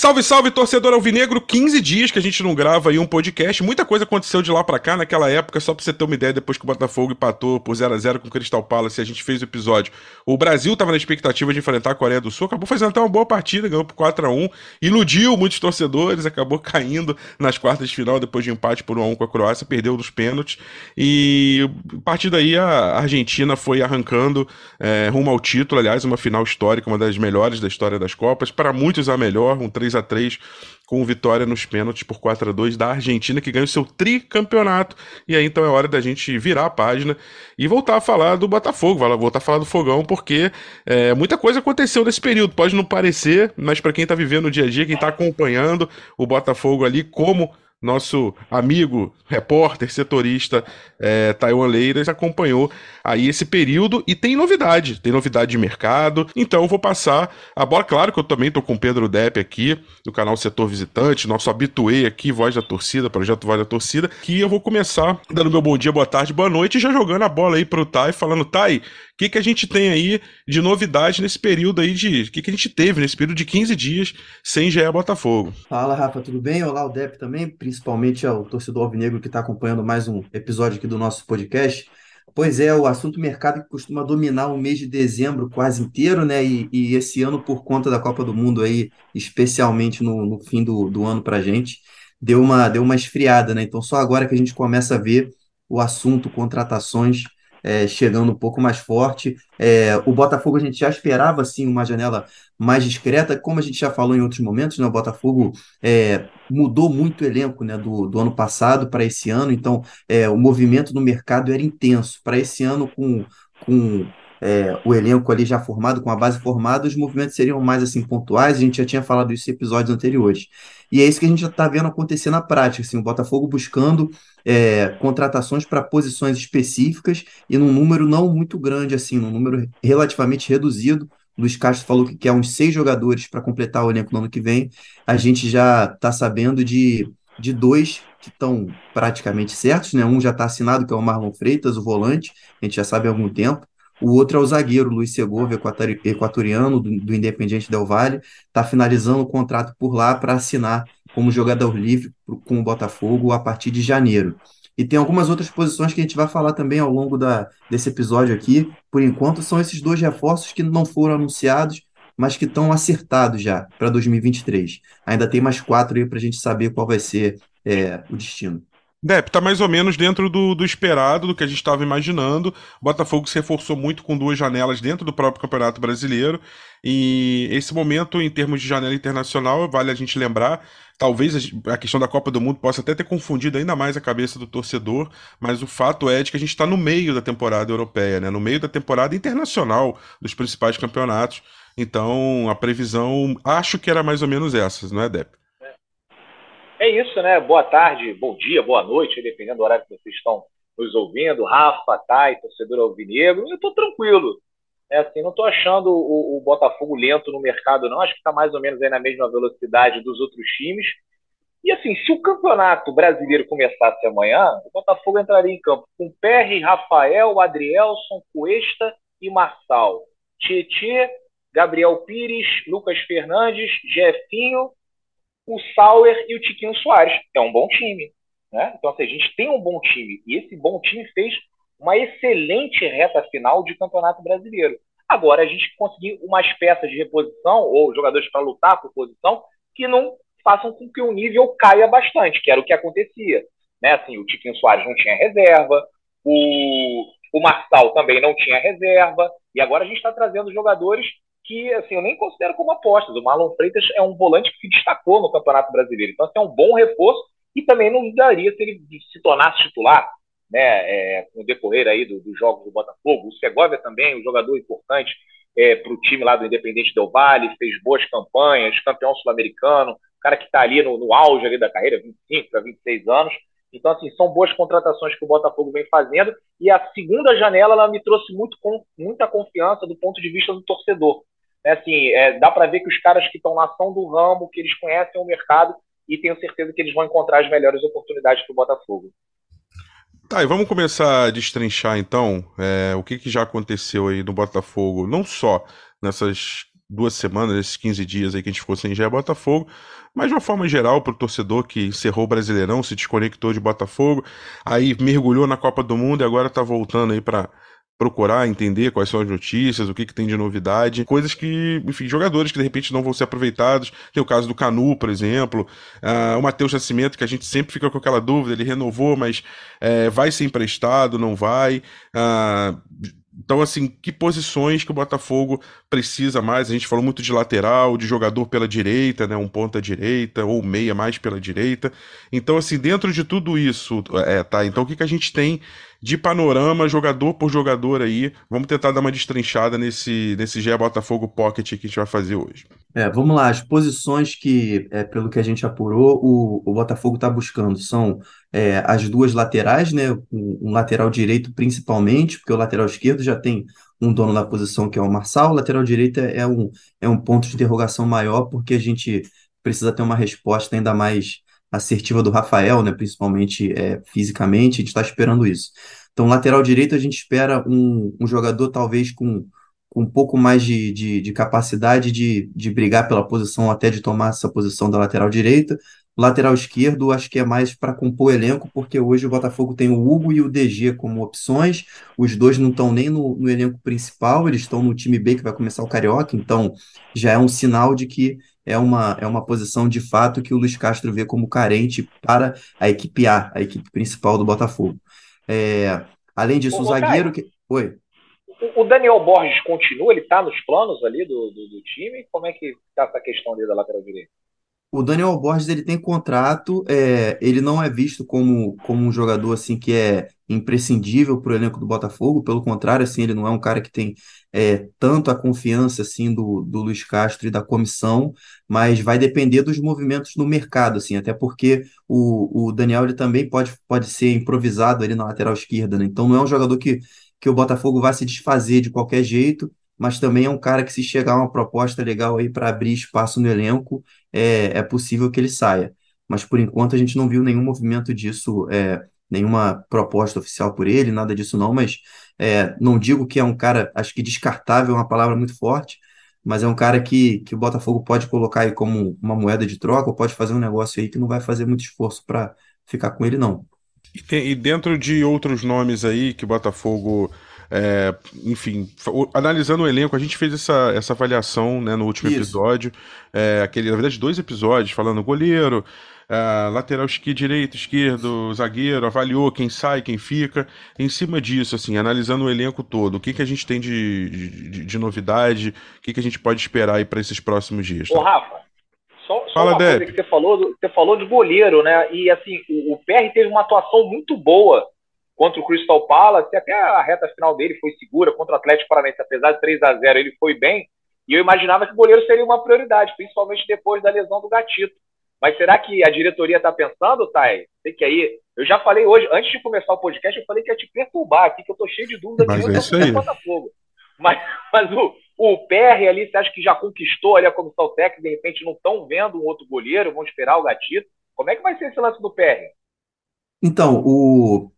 Salve, salve, torcedor alvinegro. 15 dias que a gente não grava aí um podcast. Muita coisa aconteceu de lá para cá naquela época, só pra você ter uma ideia, depois que o Botafogo empatou por 0 a 0 com o Crystal Palace, a gente fez o episódio. O Brasil tava na expectativa de enfrentar a Coreia do Sul, acabou fazendo até uma boa partida, ganhou por 4 a 1 iludiu muitos torcedores, acabou caindo nas quartas de final depois de empate por 1 a 1 com a Croácia, perdeu nos pênaltis. E a partir daí a Argentina foi arrancando é, rumo ao título, aliás, uma final histórica, uma das melhores da história das Copas, para muitos a melhor, um 3 a 3 com vitória nos pênaltis por 4 a 2 da Argentina, que ganha o seu tricampeonato. E aí então é hora da gente virar a página e voltar a falar do Botafogo, voltar a falar do Fogão, porque é, muita coisa aconteceu nesse período. Pode não parecer, mas para quem está vivendo o dia a dia, quem está acompanhando o Botafogo ali como nosso amigo, repórter, setorista é, Taiwan Leiras acompanhou aí esse período e tem novidade, tem novidade de mercado. Então eu vou passar a bola. Claro que eu também estou com o Pedro Depp aqui, do canal Setor Visitante, nosso habituê aqui, Voz da Torcida, projeto Voz da Torcida, que eu vou começar dando meu bom dia, boa tarde, boa noite já jogando a bola aí pro Tai, falando, Tai, o que, que a gente tem aí de novidade nesse período aí de. O que, que a gente teve nesse período de 15 dias sem GE Botafogo? Fala, Rafa, tudo bem? Olá, o Depp também, principalmente ao torcedor alvinegro que está acompanhando mais um episódio aqui do nosso podcast. Pois é, o assunto mercado que costuma dominar o mês de dezembro quase inteiro, né? E, e esse ano, por conta da Copa do Mundo aí, especialmente no, no fim do, do ano pra gente, deu uma, deu uma esfriada, né? Então só agora que a gente começa a ver o assunto contratações é, chegando um pouco mais forte. É, o Botafogo a gente já esperava assim uma janela mais discreta, como a gente já falou em outros momentos, né? O Botafogo é, mudou muito o elenco né, do, do ano passado para esse ano, então é, o movimento no mercado era intenso. Para esse ano, com, com é, o elenco ali já formado, com a base formada, os movimentos seriam mais assim pontuais, a gente já tinha falado isso em episódios anteriores. E é isso que a gente já está vendo acontecer na prática, assim, o Botafogo buscando é, contratações para posições específicas e num número não muito grande, assim, num número relativamente reduzido. Luiz Castro falou que quer uns seis jogadores para completar o elenco no ano que vem. A gente já está sabendo de, de dois que estão praticamente certos, né? Um já está assinado, que é o Marlon Freitas, o volante, a gente já sabe há algum tempo. O outro é o zagueiro Luiz Segovia, equatoriano, do, do Independiente Del Valle, está finalizando o contrato por lá para assinar como jogador livre com o Botafogo a partir de janeiro. E tem algumas outras posições que a gente vai falar também ao longo da, desse episódio aqui. Por enquanto, são esses dois reforços que não foram anunciados, mas que estão acertados já para 2023. Ainda tem mais quatro aí para a gente saber qual vai ser é, o destino. Dep, tá mais ou menos dentro do, do esperado, do que a gente estava imaginando. O Botafogo se reforçou muito com duas janelas dentro do próprio Campeonato Brasileiro. E esse momento, em termos de janela internacional, vale a gente lembrar. Talvez a questão da Copa do Mundo possa até ter confundido ainda mais a cabeça do torcedor, mas o fato é de que a gente está no meio da temporada europeia, né? no meio da temporada internacional dos principais campeonatos. Então, a previsão, acho que era mais ou menos essa, não é, Dep? É isso, né? Boa tarde, bom dia, boa noite, dependendo do horário que vocês estão nos ouvindo. Rafa, Thay, torcedor alvinegro. Eu estou tranquilo. É assim, não estou achando o, o, Botafogo lento no mercado, não. Acho que está mais ou menos aí na mesma velocidade dos outros times. E assim, se o campeonato brasileiro começasse amanhã, o Botafogo entraria em campo com Perry, Rafael, Adrielson, Cuesta e Marçal. Tietê, Gabriel Pires, Lucas Fernandes, Jefinho o Sauer e o Tiquinho Soares. É um bom time. Né? Então, assim, a gente tem um bom time. E esse bom time fez uma excelente reta final de Campeonato Brasileiro. Agora, a gente conseguir umas peças de reposição, ou jogadores para lutar por posição, que não façam com que o nível caia bastante, que era o que acontecia. Né? Assim, o Tiquinho Soares não tinha reserva, o, o Marçal também não tinha reserva, e agora a gente está trazendo jogadores que assim, eu nem considero como apostas. O Marlon Freitas é um volante que se destacou no Campeonato Brasileiro. Então, assim, é um bom reforço e também não daria se ele se tornasse titular né, é, no decorrer aí dos do jogos do Botafogo. O Segovia também, um jogador importante é, para o time lá do Independente Del Valle, fez boas campanhas, campeão sul-americano, cara que está ali no, no, auge ali da carreira, 25 para 26 anos. Então, assim, são boas contratações que o Botafogo vem fazendo. E a segunda janela ela me trouxe muito, com, muita confiança do ponto de vista do torcedor. É assim, é, dá para ver que os caras que estão lá são do ramo, que eles conhecem o mercado e tenho certeza que eles vão encontrar as melhores oportunidades para o Botafogo. Tá, e vamos começar a destrinchar então é, o que, que já aconteceu aí no Botafogo, não só nessas duas semanas, esses 15 dias aí que a gente ficou sem Gé Botafogo, mas de uma forma geral, para o torcedor que encerrou o Brasileirão, se desconectou de Botafogo, aí mergulhou na Copa do Mundo e agora está voltando aí para procurar entender quais são as notícias, o que, que tem de novidade, coisas que, enfim, jogadores que de repente não vão ser aproveitados. Tem o caso do Canu, por exemplo, uh, o Matheus Nascimento, que a gente sempre fica com aquela dúvida, ele renovou, mas é, vai ser emprestado, não vai. Uh, então, assim, que posições que o Botafogo precisa mais? A gente falou muito de lateral, de jogador pela direita, né? Um ponta direita, ou meia mais pela direita. Então, assim, dentro de tudo isso, é, tá? Então, o que, que a gente tem de panorama, jogador por jogador aí? Vamos tentar dar uma destrinchada nesse, nesse GE Botafogo Pocket que a gente vai fazer hoje. É, vamos lá, as posições que, é, pelo que a gente apurou, o, o Botafogo está buscando são é, as duas laterais, né? Um, lateral direito principalmente, porque o lateral esquerdo já tem um dono da posição que é o Marçal, o lateral direito é um, é um ponto de interrogação maior, porque a gente precisa ter uma resposta ainda mais assertiva do Rafael, né? Principalmente é, fisicamente, a gente está esperando isso. Então, lateral direito, a gente espera um, um jogador talvez com com um pouco mais de, de, de, capacidade de, de brigar pela posição, até de tomar essa posição da lateral direita. Lateral esquerdo, acho que é mais para compor o elenco, porque hoje o Botafogo tem o Hugo e o DG como opções. Os dois não estão nem no, no elenco principal, eles estão no time B que vai começar o Carioca, então já é um sinal de que é uma, é uma posição de fato que o Luiz Castro vê como carente para a equipe A, a equipe principal do Botafogo. É, além disso, Ô, o zagueiro. Que... Oi o Daniel Borges continua? Ele está nos planos ali do, do, do, time? Como é que está essa questão ali da lateral direita? O Daniel Borges ele tem contrato, é, ele não é visto como, como um jogador assim que é imprescindível para o elenco do Botafogo, pelo contrário, assim, ele não é um cara que tem é, tanto a confiança assim do, do Luiz Castro e da comissão, mas vai depender dos movimentos no mercado, assim, até porque o, o Daniel ele também pode, pode ser improvisado ali na lateral esquerda, né? Então não é um jogador que que o Botafogo vai se desfazer de qualquer jeito, mas também é um cara que, se chegar uma proposta legal aí para abrir espaço no elenco, é, é possível que ele saia. Mas por enquanto a gente não viu nenhum movimento disso, é, nenhuma proposta oficial por ele, nada disso não, mas é, não digo que é um cara, acho que descartável é uma palavra muito forte, mas é um cara que, que o Botafogo pode colocar aí como uma moeda de troca, ou pode fazer um negócio aí que não vai fazer muito esforço para ficar com ele, não. E, tem, e, dentro de outros nomes aí que o Botafogo. É, enfim, analisando o elenco, a gente fez essa, essa avaliação né, no último Isso. episódio. É, aquele, na verdade, dois episódios, falando goleiro, é, lateral esqui, direito, esquerdo, zagueiro, avaliou quem sai, quem fica. Em cima disso, assim, analisando o elenco todo, o que, que a gente tem de, de, de novidade, o que, que a gente pode esperar aí para esses próximos dias? Tá? Ô, Rafa, só, só Fala, uma Deb. coisa que você falou, você falou de goleiro, né? E assim, o, o PR teve uma atuação muito boa contra o Crystal Palace, até a reta final dele foi segura contra o Atlético Paranaense, apesar de 3 a 0 ele foi bem, e eu imaginava que o goleiro seria uma prioridade, principalmente depois da lesão do Gatito. Mas será que a diretoria está pensando, Thay? Sei que aí, eu já falei hoje, antes de começar o podcast, eu falei que ia te perturbar aqui, que eu tô cheio de dúvidas mas é isso aí. Botafogo. Mas, mas o, o PR ali, você acha que já conquistou ali a comissão técnica, de repente não estão vendo um outro goleiro, vão esperar o gatito? Como é que vai ser esse lance do PR? Então, o,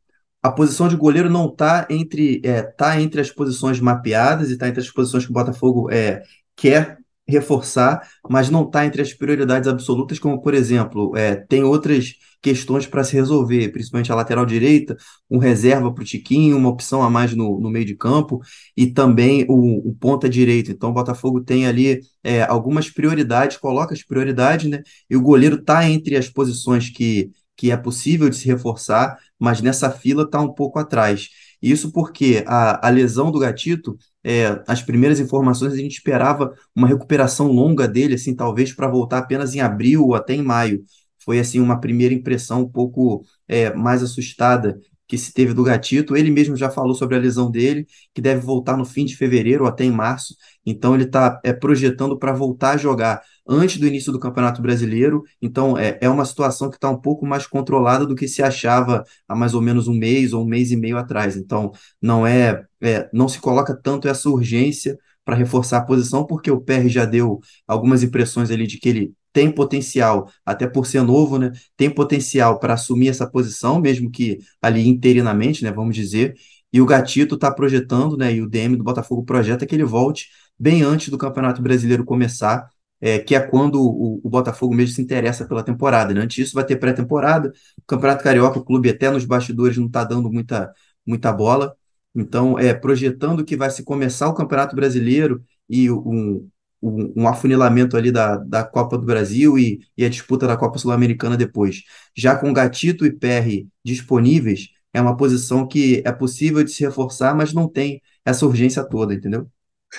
a posição de goleiro não está entre, é, tá entre as posições mapeadas e está entre as posições que o Botafogo é, quer reforçar, mas não está entre as prioridades absolutas, como, por exemplo, é, tem outras questões para se resolver, principalmente a lateral direita, um reserva para o Tiquinho, uma opção a mais no, no meio de campo e também o, o ponta direito. Então o Botafogo tem ali é, algumas prioridades, coloca as prioridades, né? E o goleiro está entre as posições que, que é possível de se reforçar, mas nessa fila está um pouco atrás. Isso porque a, a lesão do Gatito, é, as primeiras informações a gente esperava uma recuperação longa dele, assim, talvez para voltar apenas em abril ou até em maio foi assim uma primeira impressão um pouco é, mais assustada que se teve do Gatito. Ele mesmo já falou sobre a lesão dele, que deve voltar no fim de fevereiro ou até em março. Então ele está é, projetando para voltar a jogar antes do início do Campeonato Brasileiro. Então é, é uma situação que está um pouco mais controlada do que se achava há mais ou menos um mês ou um mês e meio atrás. Então não é, é não se coloca tanto essa urgência para reforçar a posição, porque o PR já deu algumas impressões ali de que ele tem potencial, até por ser novo, né? Tem potencial para assumir essa posição, mesmo que ali interinamente, né? Vamos dizer. E o Gatito está projetando, né? E o DM do Botafogo projeta que ele volte bem antes do Campeonato Brasileiro começar, é, que é quando o, o, Botafogo mesmo se interessa pela temporada. Né? Antes disso, vai ter pré-temporada. O Campeonato Carioca, o clube até nos bastidores não está dando muita, muita bola. Então, é, projetando que vai se começar o Campeonato Brasileiro e um, um, um afunilamento ali da, da Copa do Brasil e, e a disputa da Copa Sul-Americana depois. Já com Gatito e PR disponíveis, é uma posição que é possível de se reforçar, mas não tem essa urgência toda, entendeu?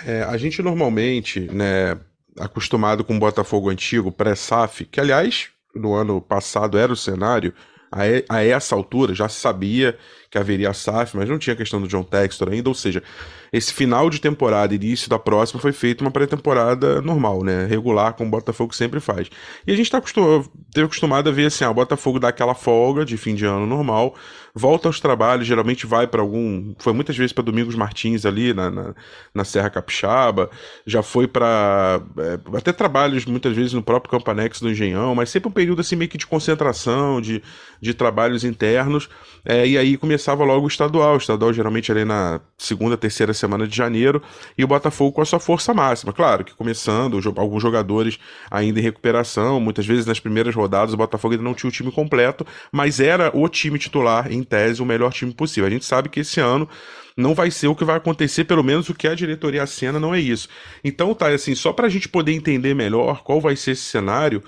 É, a gente normalmente, né, acostumado com o Botafogo antigo, pré-SAF, que aliás, no ano passado era o cenário, a, a essa altura já se sabia que haveria a SAF, mas não tinha questão do John Textor ainda, ou seja, esse final de temporada, início da próxima, foi feito uma pré-temporada normal, né? Regular, como o Botafogo sempre faz. E a gente tá acostumado, teve acostumado a ver assim, ah, o Botafogo dá aquela folga de fim de ano normal, volta aos trabalhos, geralmente vai para algum. Foi muitas vezes para Domingos Martins ali na, na, na, Serra Capixaba, já foi para é, até trabalhos muitas vezes no próprio Campanex do Engenhão, mas sempre um período assim meio que de concentração, de, de trabalhos internos, é, e aí começava logo o estadual. O estadual geralmente ali na segunda, terceira semana de janeiro, e o Botafogo com a sua força máxima. Claro que começando, alguns jogadores ainda em recuperação, muitas vezes nas primeiras rodadas o Botafogo ainda não tinha o time completo, mas era o time titular, em tese, o melhor time possível. A gente sabe que esse ano não vai ser o que vai acontecer, pelo menos o que a diretoria acena não é isso. Então tá, assim, só para a gente poder entender melhor qual vai ser esse cenário,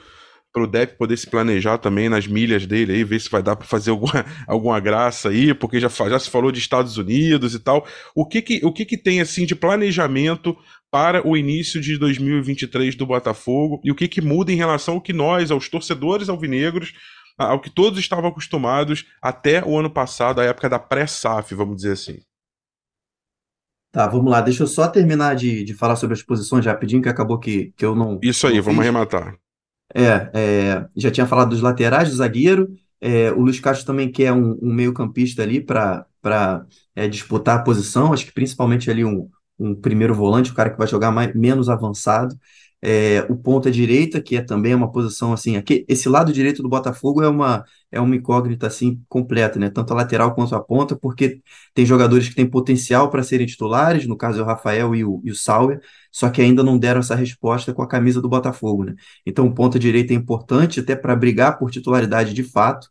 para o Depp poder se planejar também nas milhas dele aí, ver se vai dar para fazer alguma, alguma graça aí, porque já, já se falou de Estados Unidos e tal. O que que, o que que tem assim de planejamento para o início de 2023 do Botafogo e o que que muda em relação ao que nós, aos torcedores alvinegros, ao que todos estavam acostumados até o ano passado, a época da pré-SAF, vamos dizer assim. Tá, vamos lá. Deixa eu só terminar de, de falar sobre as posições rapidinho, que acabou que, que eu não. Isso aí, não vamos arrematar. É, é, já tinha falado dos laterais, do zagueiro. É, o Luiz Castro também quer um, um meio-campista ali para é, disputar a posição. Acho que principalmente ali um, um primeiro volante, o cara que vai jogar mais, menos avançado. É, o ponta direita, que é também uma posição assim, aqui, esse lado direito do Botafogo é uma, é uma incógnita assim completa, né? Tanto a lateral quanto a ponta, porque tem jogadores que têm potencial para serem titulares, no caso é o Rafael e o, e o Sauer, só que ainda não deram essa resposta com a camisa do Botafogo, né? Então, ponta direita é importante até para brigar por titularidade de fato,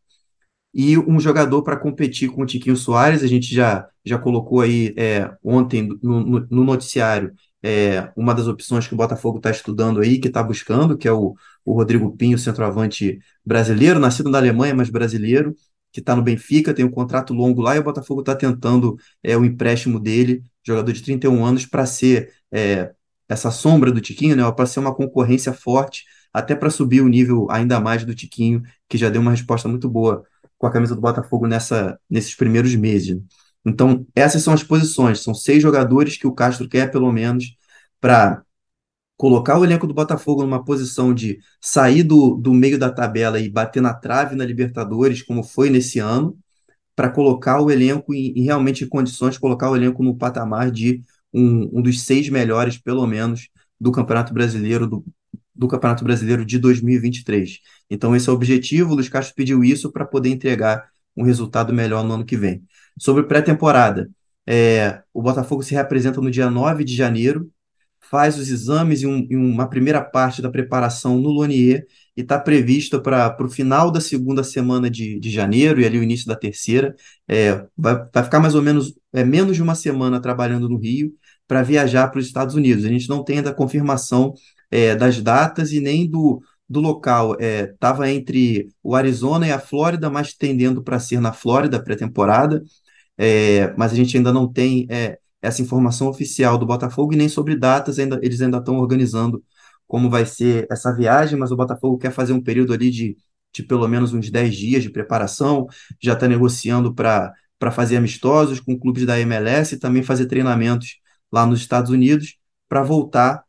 e um jogador para competir com o Tiquinho Soares, a gente já, já colocou aí é, ontem no, no, no noticiário é, uma das opções que o Botafogo está estudando aí, que está buscando, que é o, o Rodrigo Pinho, centroavante brasileiro, nascido na Alemanha, mas brasileiro, que está no Benfica, tem um contrato longo lá, e o Botafogo está tentando é, o empréstimo dele, jogador de 31 anos, para ser é, essa sombra do Tiquinho, né, para ser uma concorrência forte, até para subir o nível ainda mais do Tiquinho, que já deu uma resposta muito boa com a camisa do Botafogo nessa, nesses primeiros meses. Então, essas são as posições. São seis jogadores que o Castro quer, pelo menos, para colocar o elenco do Botafogo numa posição de sair do, do meio da tabela e bater na trave na Libertadores, como foi nesse ano, para colocar o elenco em, em, realmente em condições colocar o elenco no patamar de um, um dos seis melhores, pelo menos, do Campeonato Brasileiro, do, do Campeonato Brasileiro de 2023. Então, esse é o objetivo. O Luiz Castro pediu isso para poder entregar um resultado melhor no ano que vem. Sobre pré-temporada, é, o Botafogo se representa no dia 9 de janeiro, faz os exames e, um, uma primeira parte da preparação no Lonier e está prevista para o final da segunda semana de, de janeiro e ali o início da terceira. É, vai, vai ficar mais ou menos é, menos de uma semana trabalhando no Rio para viajar para os Estados Unidos. A gente não tem ainda confirmação é, das datas e nem do, do local. Estava é, entre o Arizona e a Flórida, mas tendendo para ser na Flórida pré-temporada é, mas a gente ainda não tem é, essa informação oficial do Botafogo e nem sobre datas, ainda, eles ainda estão organizando como vai ser essa viagem, mas o Botafogo quer fazer um período ali de, de pelo menos uns 10 dias de preparação, já está negociando para fazer amistosos com clubes da MLS e também fazer treinamentos lá nos Estados Unidos para voltar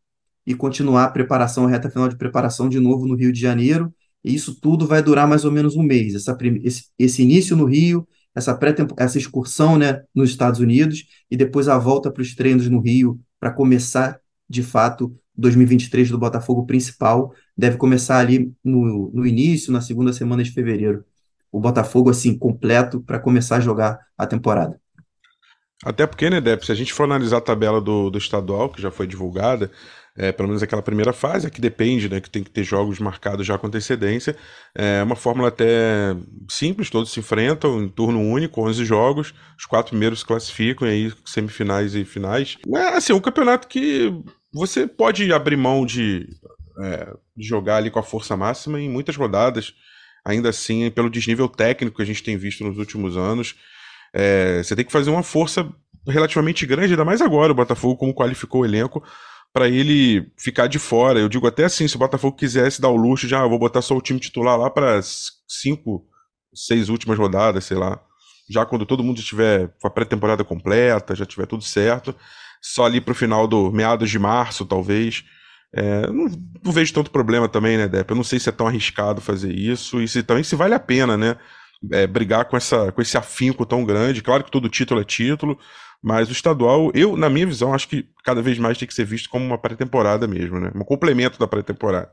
e continuar a preparação, a reta final de preparação de novo no Rio de Janeiro. E isso tudo vai durar mais ou menos um mês. Essa, esse, esse início no Rio, essa, pré essa excursão né, nos Estados Unidos e depois a volta para os treinos no Rio para começar, de fato, 2023 do Botafogo principal. Deve começar ali no, no início, na segunda semana de fevereiro. O Botafogo, assim, completo para começar a jogar a temporada. Até porque, né, Dep, se a gente for analisar a tabela do, do estadual, que já foi divulgada, é, pelo menos aquela primeira fase, que depende, né, que tem que ter jogos marcados já com antecedência, é uma fórmula até simples, todos se enfrentam em turno único, 11 jogos, os quatro primeiros se classificam, e aí semifinais e finais. É, assim, um campeonato que você pode abrir mão de, é, de jogar ali com a força máxima em muitas rodadas, ainda assim, pelo desnível técnico que a gente tem visto nos últimos anos, é, você tem que fazer uma força relativamente grande, ainda mais agora, o Botafogo, como qualificou o elenco, para ele ficar de fora. Eu digo até assim, se o Botafogo quisesse dar o luxo, já ah, vou botar só o time titular lá para cinco, seis últimas rodadas, sei lá. Já quando todo mundo estiver com a pré-temporada completa, já tiver tudo certo, só ali para o final do meados de março, talvez. É, não, não, vejo tanto problema também, né, Depp? Eu não sei se é tão arriscado fazer isso e se também se vale a pena, né? é, brigar com, essa, com esse afinco tão grande. Claro que todo título é título, mas o estadual, eu, na minha visão, acho que cada vez mais tem que ser visto como uma pré-temporada mesmo, né? Um complemento da pré-temporada.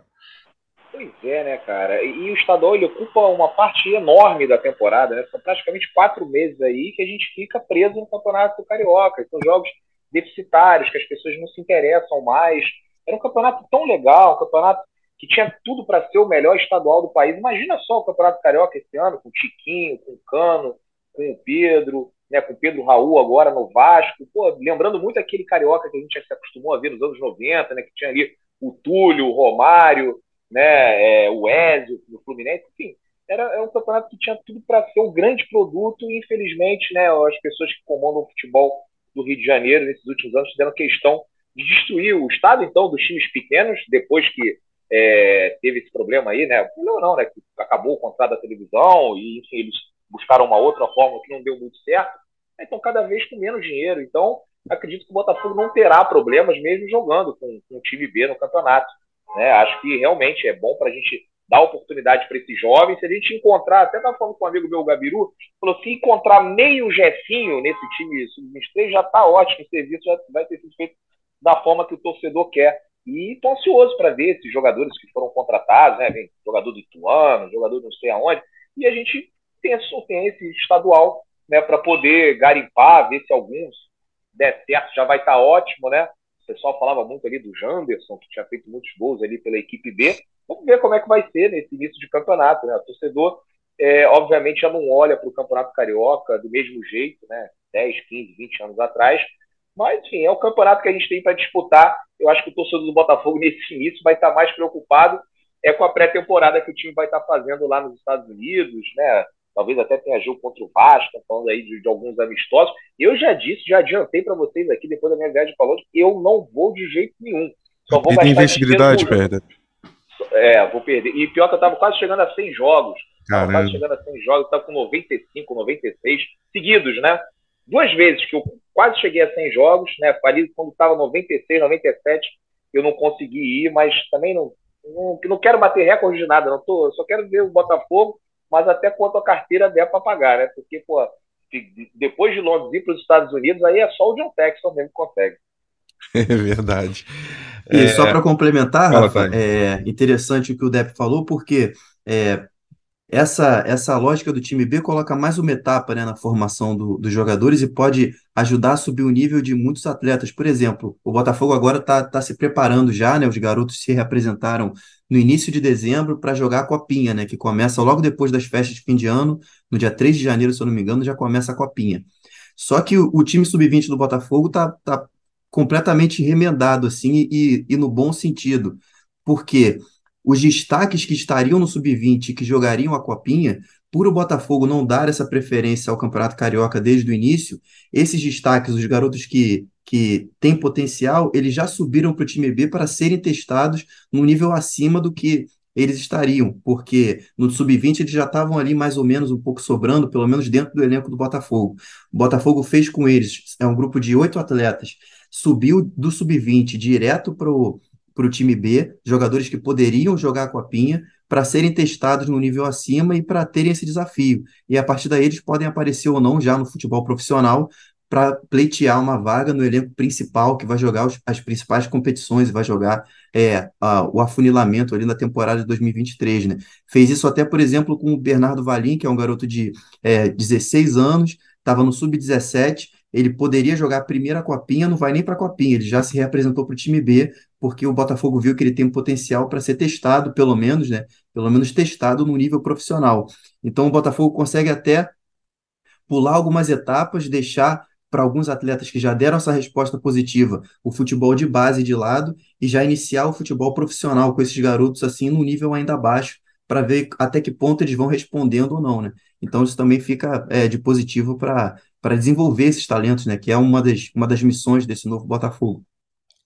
Pois é, né, cara? E, o estadual ele ocupa uma parte enorme da temporada, né? São praticamente quatro meses aí que a gente fica preso no campeonato carioca. São jogos deficitários, que as pessoas não se interessam mais. Era um campeonato tão legal, um campeonato que tinha tudo para ser o melhor estadual do país. Imagina só o Campeonato Carioca esse ano, com o Chiquinho, com o Cano, com o Pedro, né, com o Pedro Raul agora no Vasco. Pô, lembrando muito aquele carioca que a gente já se acostumou a ver nos anos 90, né, que tinha ali o Túlio, o Romário, né, é, o Ezio, no Fluminense, enfim. Era, era um campeonato que tinha tudo para ser um grande produto e, infelizmente, né, as pessoas que comandam o futebol do Rio de Janeiro nesses últimos anos fizeram questão de destruir o estado, então, dos times pequenos, depois que é, teve esse problema aí, né? Não, não, né? Que acabou o contrato da televisão e, enfim, eles buscaram uma outra forma que não deu muito certo. Então, cada vez com menos dinheiro. Então, acredito que o Botafogo não terá problemas mesmo jogando com, com o time B no campeonato. Né? Acho que realmente é bom para a gente dar oportunidade para esses jovens. Se a gente encontrar, até estava falando com um amigo meu, o Gabiru, falou: se encontrar meio Jefinho nesse time sub-23, já está ótimo, o serviço já vai ter sido feito da forma que o torcedor quer. E estou ansioso para ver esses jogadores que foram contratados, né? Vem jogador do Ituano, jogador não sei aonde, e a gente tem, tem esse estadual né, para poder garimpar, ver se alguns der certo, já vai estar tá ótimo, né? O pessoal falava muito ali do Janderson, que tinha feito muitos gols ali pela equipe B. Vamos ver como é que vai ser nesse início de campeonato, né? O torcedor, é, obviamente, já não olha para o Campeonato Carioca do mesmo jeito, né? 10, 15, 20 anos atrás, mas, enfim, é o campeonato que a gente tem para disputar. Eu acho que o torcedor do Botafogo, nesse início, vai estar mais preocupado é com a pré-temporada que o time vai estar fazendo lá nos Estados Unidos, né? Talvez até tenha jogo contra o Vasco, falando aí de, de alguns amistosos. Eu já disse, já adiantei para vocês aqui, depois da minha viagem para Londres, eu não vou de jeito nenhum. Só vou gastar investibilidade, perde. É, vou perder. E pior que eu estava quase chegando a 100 jogos. Caramba. Quase chegando a 100 jogos, estava com 95, 96 seguidos, né? Duas vezes que eu quase cheguei a 100 jogos, né? Ali quando estava 96, 97, eu não consegui ir, mas também não, não, não quero bater recorde de nada, não tô, só quero ver o Botafogo, mas até quanto a carteira der para pagar, né? Porque, pô, depois de Londres ir para os Estados Unidos, aí é só o John Texton mesmo que consegue. É verdade. E é... só para complementar, Rafa, é interessante o que o Depp falou, porque é, essa, essa lógica do time B coloca mais uma etapa né, na formação do, dos jogadores e pode ajudar a subir o nível de muitos atletas. Por exemplo, o Botafogo agora está tá se preparando já, né? Os garotos se reapresentaram no início de dezembro para jogar a Copinha, né? Que começa logo depois das festas de fim de ano, no dia 3 de janeiro, se eu não me engano, já começa a Copinha. Só que o, o time sub-20 do Botafogo está tá completamente remendado, assim, e, e no bom sentido. Porque os destaques que estariam no sub-20 e que jogariam a Copinha, por o Botafogo não dar essa preferência ao Campeonato Carioca desde o início, esses destaques, os garotos que, que têm potencial, eles já subiram para o time B para serem testados num nível acima do que eles estariam, porque no sub-20 eles já estavam ali mais ou menos um pouco sobrando, pelo menos dentro do elenco do Botafogo. O Botafogo fez com eles, é um grupo de oito atletas, subiu do sub-20 direto para o para o time B, jogadores que poderiam jogar a Pinha, para serem testados no nível acima e para terem esse desafio. E a partir daí eles podem aparecer ou não já no futebol profissional para pleitear uma vaga no elenco principal que vai jogar os, as principais competições, vai jogar é, a, o afunilamento ali na temporada de 2023. Né? Fez isso até, por exemplo, com o Bernardo Valim, que é um garoto de é, 16 anos, estava no sub-17 ele poderia jogar a primeira copinha, não vai nem para a copinha, ele já se reapresentou para o time B, porque o Botafogo viu que ele tem potencial para ser testado, pelo menos, né? Pelo menos testado no nível profissional. Então o Botafogo consegue até pular algumas etapas, deixar para alguns atletas que já deram essa resposta positiva o futebol de base de lado e já iniciar o futebol profissional com esses garotos assim num nível ainda baixo para ver até que ponto eles vão respondendo ou não, né? Então isso também fica é, de positivo para para desenvolver esses talentos, né? Que é uma das, uma das missões desse novo Botafogo.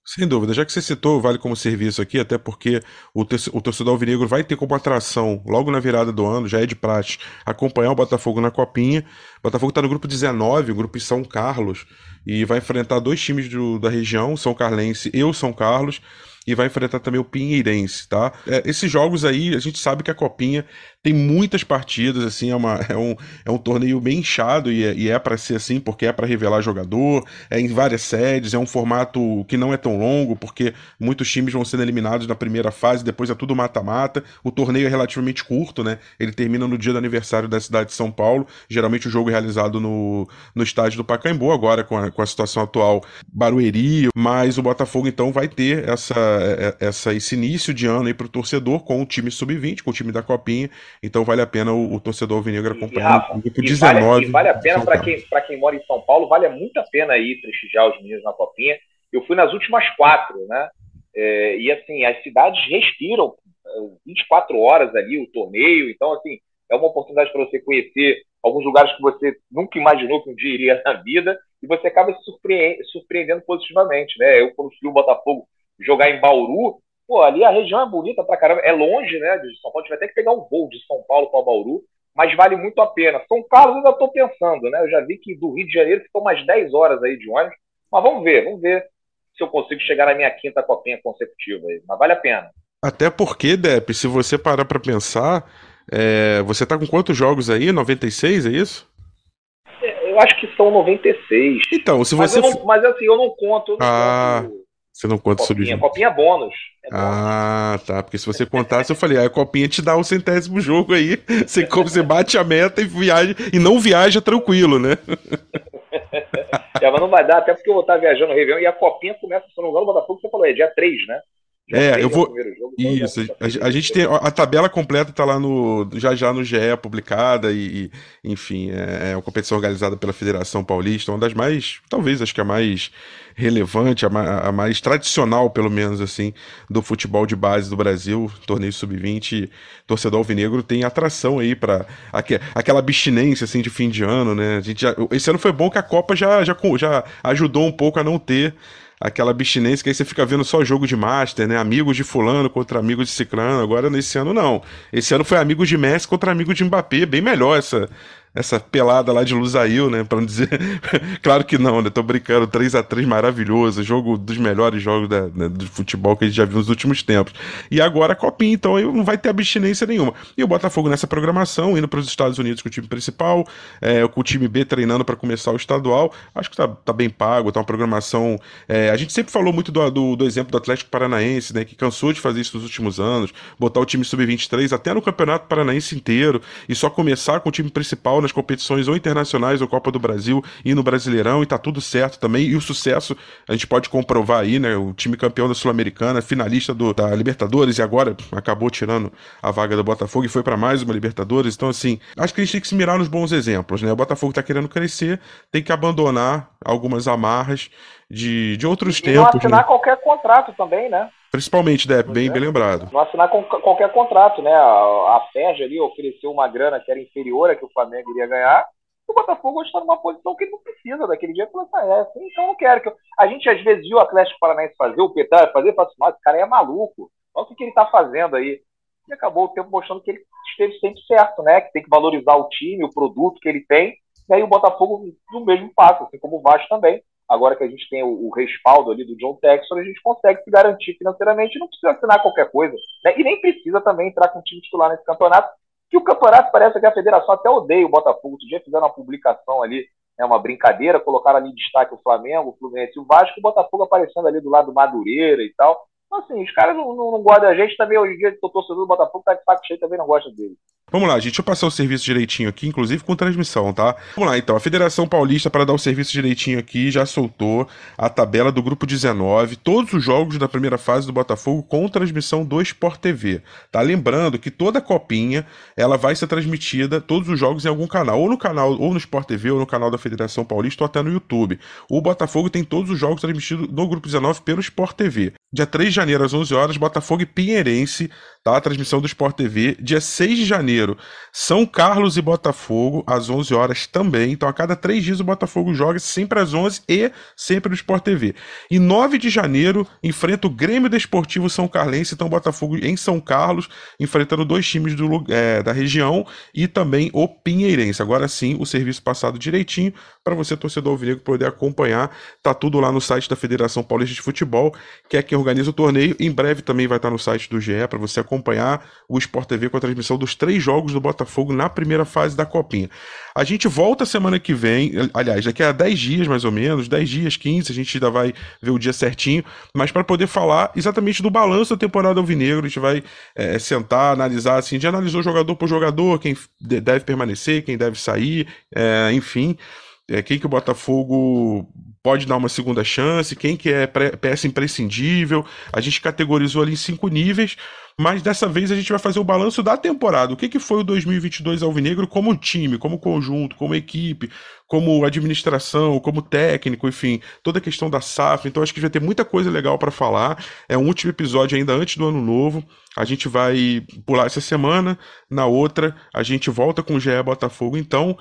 Sem dúvida. Já que você citou Vale como Serviço aqui, até porque o, o torcedor alvinegro vai ter como atração, logo na virada do ano, já é de praxe, acompanhar o Botafogo na Copinha. O Botafogo está no grupo 19, o grupo de São Carlos, e vai enfrentar dois times do, da região, São Carlense e o São Carlos e vai enfrentar também o Pinheirense, tá? É, esses jogos aí, a gente sabe que a Copinha tem muitas partidas, assim, é, uma, é, um, é um torneio bem inchado e é, e é para ser assim, porque é para revelar jogador, é em várias sedes, é um formato que não é tão longo, porque muitos times vão sendo eliminados na primeira fase, depois é tudo mata-mata. O torneio é relativamente curto, né? Ele termina no dia do aniversário da cidade de São Paulo. Geralmente o jogo é realizado no, no estádio do Pacaembu, agora com a, com a situação atual, Barueri, mas o Botafogo então vai ter essa é, é, essa, esse início de ano aí para o torcedor com o time sub-20, com o time da Copinha. Então vale a pena o, o torcedor alvinegro acompanhar o grupo 19. Vale, vale a pena para quem, quem mora em São Paulo, vale muito a pena aí prestigiar os meninos na Copinha. Eu fui nas últimas quatro, né? É, e assim, as cidades respiram 24 é, horas ali o torneio, então assim, é uma oportunidade para você conhecer alguns lugares que você nunca imaginou que um dia iria na vida, e você acaba se surpreendendo positivamente, né? Eu, quando fui o Botafogo jogar em Bauru, pô, ali a região é bonita pra caramba, é longe, né, de São Paulo, a gente vai ter que pegar um voo de São Paulo para Bauru, mas vale muito a pena. São Carlos ainda estou pensando, né, eu já vi que do Rio de Janeiro ficou mais 10 horas aí de ônibus, mas vamos ver, vamos ver se eu consigo chegar na minha quinta copinha consecutiva aí, mas vale a pena. Até porque, Dep, se você parar para pensar, é, você tá com quantos jogos aí? 96, é isso? É, eu acho que são 96. Então, se você. Mas, não, mas assim, eu não conto. Eu não ah. Conto você não conta copinha, sobre Copinha bônus. É ah, tá. Porque se você contasse, eu falei, ah, a copinha te dá o centésimo jogo aí. Você, você bate a meta e viaja e não viaja tranquilo, né? é, mas não vai dar, até porque eu vou estar viajando no Réveillon e a copinha começa, se não me engano, o Botafogo, você falou, é dia 3, né? É, eu vou. Jogo, então Isso, a, a, gente tem. A tabela completa tá lá no. Já já no GE publicada e, e enfim, é, é, uma competição organizada pela Federação Paulista, uma das mais. Talvez, acho que a mais relevante, a mais, a mais tradicional, pelo menos, assim, do futebol de base do Brasil, torneio sub-20. Torcedor alvinegro tem atração aí para aquela abstinência, assim, de fim de ano, né? A gente já, esse ano foi bom que a Copa já, já, já ajudou um pouco a não ter aquela abstinência que aí você fica vendo só jogo de Master, né? Amigos de fulano contra amigos de ciclano. Agora, nesse ano, não. Esse ano foi amigos de Messi contra amigos de Mbappé. Bem melhor essa, essa pelada lá de Lusail, né? Pra não dizer. claro que não, né? Tô brincando. 3 a 3 maravilhoso. Jogo dos melhores jogos da, né, do futebol que a gente já viu nos últimos tempos. E agora a Copinha, então não vai ter abstinência nenhuma. E o Botafogo nessa programação, indo para os Estados Unidos com o time principal, é, com o time B treinando para começar o estadual. Acho que tá, tá bem pago, tá uma programação. É, a gente sempre falou muito do, do, do, exemplo do Atlético Paranaense, né? Que cansou de fazer isso nos últimos anos, botar o time sub-23 até no Campeonato Paranaense inteiro e só começar com o time principal nas competições ou internacionais ou Copa do Brasil e no Brasileirão e tá tudo certo também. E o sucesso a gente pode comprovar aí, né? O time campeão da Sul-Americana, finalista do, da Libertadores e agora acabou tirando a vaga do Botafogo e foi para mais uma Libertadores. Então, assim, acho que a gente tem que se mirar nos bons exemplos, né? O Botafogo tá querendo crescer, tem que abandonar algumas amarras de, de outros e tempos. Não assinar né? qualquer contrato também, né? Principalmente, Dep, bem, bem lembrado. Não assinar com, qualquer contrato, né? A, a Ferge ali ofereceu uma grana que era inferior a que o Flamengo iria ganhar. O Botafogo está numa posição que ele não precisa daquele dia. Falou assim, ah, é assim, então não quero. Que eu... A gente às vezes viu o Atlético Paranaense fazer, o Petar fazer, fala assim, esse cara é maluco. Olha o que, que ele está fazendo aí. E acabou o tempo mostrando que ele esteve sempre certo, né? Que tem que valorizar o time, o produto que ele tem. E aí o Botafogo no mesmo passo, assim como o Vasco também agora que a gente tem o, o, respaldo ali do John Textor, a gente consegue se garantir financeiramente não precisa assinar qualquer coisa. Né? E nem precisa também entrar com o time titular nesse campeonato, que o campeonato parece que a federação até odeia o Botafogo. Outro dia fizeram uma publicação ali, né, uma brincadeira, colocaram ali em destaque o Flamengo, o Fluminense e o Vasco, o Botafogo aparecendo ali do lado do Madureira e tal. Então, assim, os caras não, não, não gostam da gente também. Hoje em dia, o torcedor do Botafogo tá de saco cheio também não gosta dele. Vamos lá, gente, deixa eu passar o serviço direitinho aqui, inclusive com transmissão, tá? Vamos lá, então. A Federação Paulista, para dar o serviço direitinho aqui, já soltou a tabela do grupo 19, todos os jogos da primeira fase do Botafogo com transmissão do Sport TV, tá? Lembrando que toda copinha, ela vai ser transmitida, todos os jogos em algum canal, ou no canal, ou no Sport TV, ou no canal da Federação Paulista, ou até no YouTube. O Botafogo tem todos os jogos transmitidos no grupo 19 pelo Sport TV. Dia 3 de janeiro, às 11 horas, Botafogo e Pinheirense, tá? A transmissão do Sport TV. Dia 6 de janeiro, São Carlos e Botafogo, às 11 horas também. Então, a cada três dias, o Botafogo joga sempre às 11 e sempre no Sport TV. E 9 de janeiro, enfrenta o Grêmio Desportivo São Carlense. Então, Botafogo em São Carlos, enfrentando dois times do, é, da região e também o Pinheirense. Agora sim, o serviço passado direitinho para você, torcedor alvinegro, poder acompanhar. Tá tudo lá no site da Federação Paulista de Futebol, que é quem organiza o torneio. Em breve também vai estar no site do GE para você acompanhar o Sport TV com a transmissão dos três jogos do Botafogo na primeira fase da Copinha. A gente volta semana que vem, aliás, daqui a 10 dias mais ou menos, 10 dias, 15, a gente ainda vai ver o dia certinho, mas para poder falar exatamente do balanço da temporada alvinegro, a gente vai é, sentar, analisar assim, já analisou jogador por jogador, quem deve permanecer, quem deve sair, é, enfim é, quem que o Botafogo pode dar uma segunda chance, quem que é peça imprescindível. A gente categorizou ali em cinco níveis, mas dessa vez a gente vai fazer o balanço da temporada. O que, que foi o 2022 Alvinegro como time, como conjunto, como equipe, como administração, como técnico, enfim, toda a questão da SAF. Então acho que vai ter muita coisa legal para falar. É um último episódio ainda antes do ano novo. A gente vai pular essa semana, na outra a gente volta com o GE Botafogo. Então,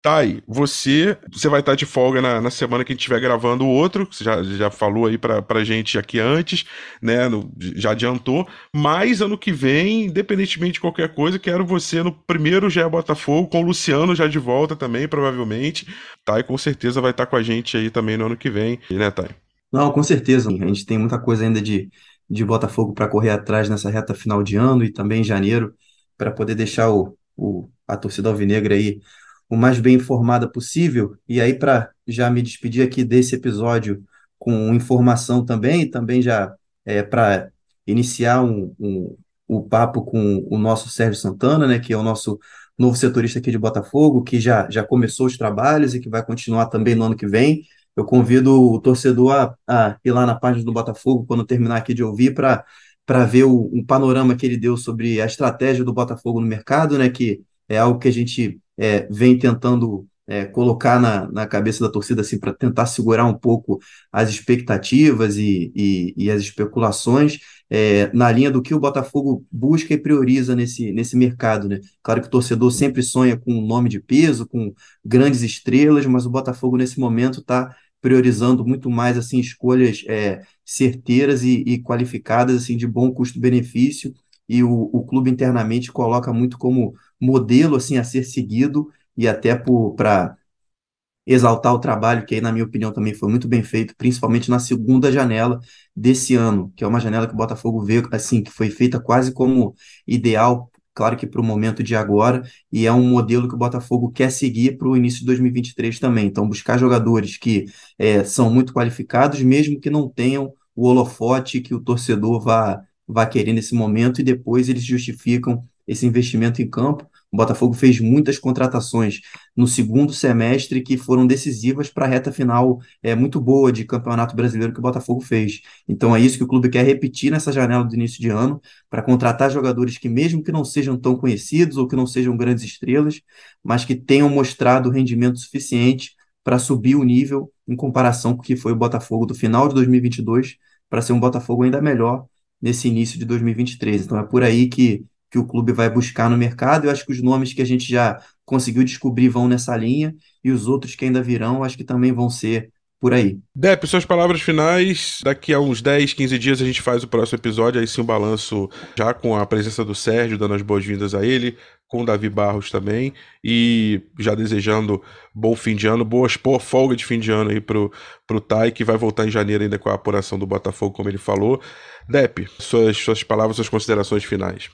Tá aí, você, você vai estar de folga na, na semana que a gente estiver gravando o outro, que você já, já falou aí pra, pra gente aqui antes, né? No, já adiantou. Mas ano que vem, independentemente de qualquer coisa, quero você no primeiro já Botafogo, com o Luciano já de volta também, provavelmente. Tá, com certeza vai estar com a gente aí também no ano que vem, né, Thay? Não, com certeza. A gente tem muita coisa ainda de, de Botafogo para correr atrás nessa reta final de ano e também em janeiro, para poder deixar o, o, a torcida alvinegra aí o mais bem informada possível. E aí, para já me despedir aqui desse episódio com informação também, também já é, para iniciar um, um, o papo com o nosso Sérgio Santana, né, que é o nosso novo setorista aqui de Botafogo, que já, já começou os trabalhos e que vai continuar também no ano que vem. Eu convido o torcedor a, a ir lá na página do Botafogo quando terminar aqui de ouvir para para ver o, um panorama que ele deu sobre a estratégia do Botafogo no mercado, né, que é algo que a gente é, vem tentando é, colocar na, na cabeça da torcida assim para tentar segurar um pouco as expectativas e, e, e as especulações é, na linha do que o Botafogo busca e prioriza nesse, nesse mercado. Né? Claro que o torcedor sempre sonha com um nome de peso, com grandes estrelas, mas o Botafogo nesse momento está priorizando muito mais assim escolhas é, certeiras e, e, qualificadas assim de bom custo-benefício e o, o clube internamente coloca muito como modelo assim a ser seguido e até para exaltar o trabalho que aí na minha opinião também foi muito bem feito, principalmente na segunda janela desse ano, que é uma janela que o Botafogo vê assim que foi feita quase como ideal claro que para o momento de agora, e é um modelo que o Botafogo quer seguir para o início de 2023 também. Então, buscar jogadores que é, são muito qualificados, mesmo que não tenham o holofote que o torcedor vá, vá querer nesse momento, e depois eles justificam esse investimento em campo. O Botafogo fez muitas contratações no segundo semestre que foram decisivas para a reta final é, muito boa de campeonato brasileiro que o Botafogo fez. Então é isso que o clube quer repetir nessa janela do início de ano, para contratar jogadores que, mesmo que não sejam tão conhecidos ou que não sejam grandes estrelas, mas que tenham mostrado rendimento suficiente para subir o nível em comparação com o que foi o Botafogo do final de 2022, para ser um Botafogo ainda melhor nesse início de 2023. Então é por aí que que o clube vai buscar no mercado. Eu acho que os nomes que a gente já conseguiu descobrir vão nessa linha e os outros que ainda virão, acho que também vão ser por aí. Depp, suas palavras finais. Daqui a uns 10, 15 dias a gente faz o próximo episódio, aí sim o um balanço já com a presença do Sérgio, dando as boas-vindas a ele, com o Davi Barros também, e já desejando bom fim de ano, boas pô, folga de fim de ano aí pro, pro Tai, que vai voltar em janeiro ainda com a apuração do Botafogo, como ele falou. Depp, suas, suas palavras, suas considerações finais.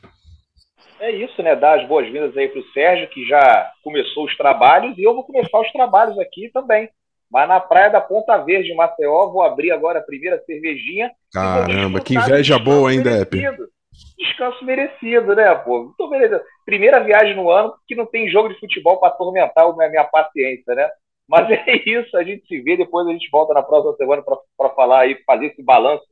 É isso, né? Dar as boas-vindas aí para o Sérgio, que já começou os trabalhos, e eu vou começar os trabalhos aqui também. Mas na Praia da Ponta Verde, em Maceió, vou abrir agora a primeira cervejinha. Caramba, que inveja boa, hein, Depp? descanso merecido, né, pô? Tô. Primeira viagem no ano que não tem jogo de futebol para atormentar a minha paciência, né? Mas é isso, a gente se vê, depois a gente volta na próxima semana para falar aí, fazer esse balanço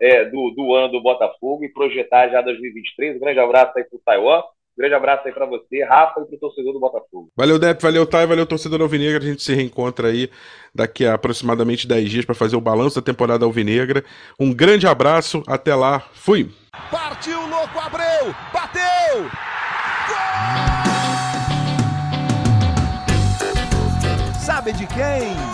é, do, do ano do Botafogo e projetar já 2023. Um grande abraço aí pro Taiwan. Um grande abraço aí para você, Rafa, e pro torcedor do Botafogo. Valeu, Depp, valeu, Thay, valeu, torcedor Alvinegra. A gente se reencontra aí daqui a aproximadamente 10 dias para fazer o balanço da temporada Alvinegra. Um grande abraço, até lá, fui! Partiu, louco, Abreu, bateu! Gol! Sabe de quem?